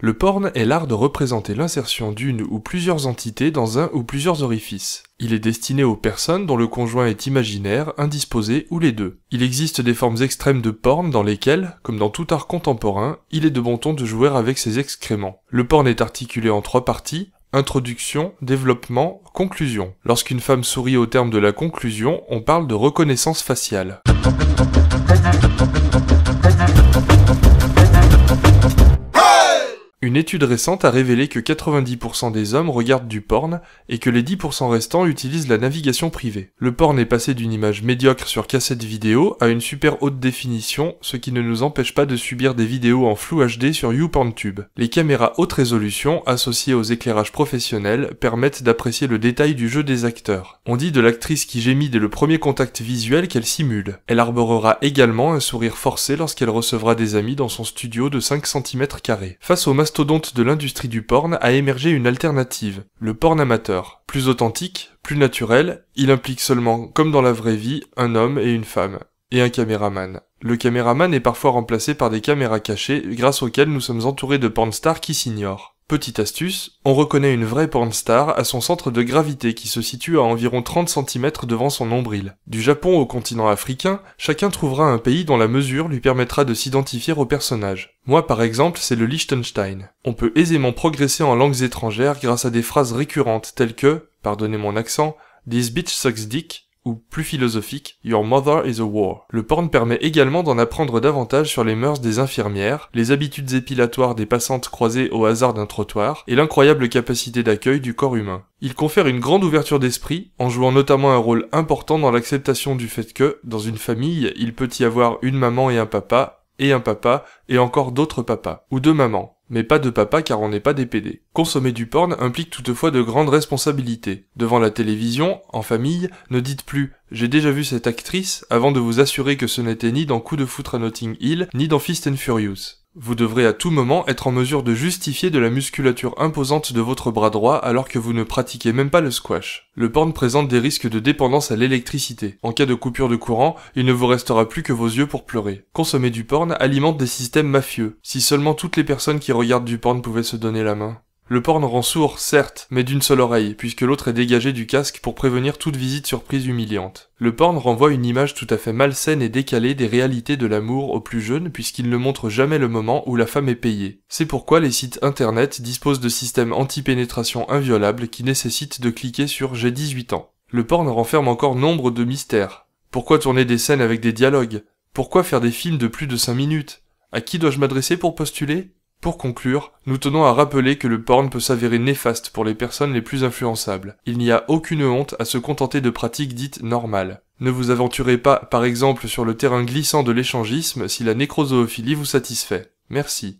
Le porn est l'art de représenter l'insertion d'une ou plusieurs entités dans un ou plusieurs orifices. Il est destiné aux personnes dont le conjoint est imaginaire, indisposé ou les deux. Il existe des formes extrêmes de porn dans lesquelles, comme dans tout art contemporain, il est de bon ton de jouer avec ses excréments. Le porn est articulé en trois parties, Introduction, développement, conclusion. Lorsqu'une femme sourit au terme de la conclusion, on parle de reconnaissance faciale. Étude récente a révélé que 90% des hommes regardent du porn et que les 10% restants utilisent la navigation privée. Le porn est passé d'une image médiocre sur cassette vidéo à une super haute définition, ce qui ne nous empêche pas de subir des vidéos en flou HD sur YouPornTube. Les caméras haute résolution associées aux éclairages professionnels permettent d'apprécier le détail du jeu des acteurs. On dit de l'actrice qui gémit dès le premier contact visuel qu'elle simule. Elle arborera également un sourire forcé lorsqu'elle recevra des amis dans son studio de 5 cm Face au mastodonte de l'industrie du porn a émergé une alternative, le porn amateur. Plus authentique, plus naturel, il implique seulement, comme dans la vraie vie, un homme et une femme, et un caméraman. Le caméraman est parfois remplacé par des caméras cachées grâce auxquelles nous sommes entourés de pornstars qui s'ignorent. Petite astuce, on reconnaît une vraie pornstar à son centre de gravité qui se situe à environ 30 cm devant son nombril. Du Japon au continent africain, chacun trouvera un pays dont la mesure lui permettra de s'identifier au personnage. Moi par exemple, c'est le Liechtenstein. On peut aisément progresser en langues étrangères grâce à des phrases récurrentes telles que, pardonnez mon accent, This bitch sucks dick, ou plus philosophique, Your Mother is a War. Le porn permet également d'en apprendre davantage sur les mœurs des infirmières, les habitudes épilatoires des passantes croisées au hasard d'un trottoir, et l'incroyable capacité d'accueil du corps humain. Il confère une grande ouverture d'esprit, en jouant notamment un rôle important dans l'acceptation du fait que, dans une famille, il peut y avoir une maman et un papa, et un papa, et encore d'autres papas, ou deux mamans mais pas de papa car on n'est pas des PD. Consommer du porn implique toutefois de grandes responsabilités. Devant la télévision, en famille, ne dites plus j'ai déjà vu cette actrice avant de vous assurer que ce n'était ni dans Coup de foutre à Notting Hill, ni dans Fist and Furious. Vous devrez à tout moment être en mesure de justifier de la musculature imposante de votre bras droit alors que vous ne pratiquez même pas le squash. Le porn présente des risques de dépendance à l'électricité. En cas de coupure de courant, il ne vous restera plus que vos yeux pour pleurer. Consommer du porn alimente des systèmes mafieux. Si seulement toutes les personnes qui regardent du porn pouvaient se donner la main. Le porn rend sourd, certes, mais d'une seule oreille, puisque l'autre est dégagé du casque pour prévenir toute visite surprise humiliante. Le porn renvoie une image tout à fait malsaine et décalée des réalités de l'amour aux plus jeunes, puisqu'il ne montre jamais le moment où la femme est payée. C'est pourquoi les sites internet disposent de systèmes anti-pénétration inviolables qui nécessitent de cliquer sur J'ai 18 ans. Le porn renferme encore nombre de mystères. Pourquoi tourner des scènes avec des dialogues? Pourquoi faire des films de plus de 5 minutes? À qui dois-je m'adresser pour postuler? Pour conclure, nous tenons à rappeler que le porn peut s'avérer néfaste pour les personnes les plus influençables. Il n'y a aucune honte à se contenter de pratiques dites normales. Ne vous aventurez pas, par exemple, sur le terrain glissant de l'échangisme si la nécrozoophilie vous satisfait. Merci.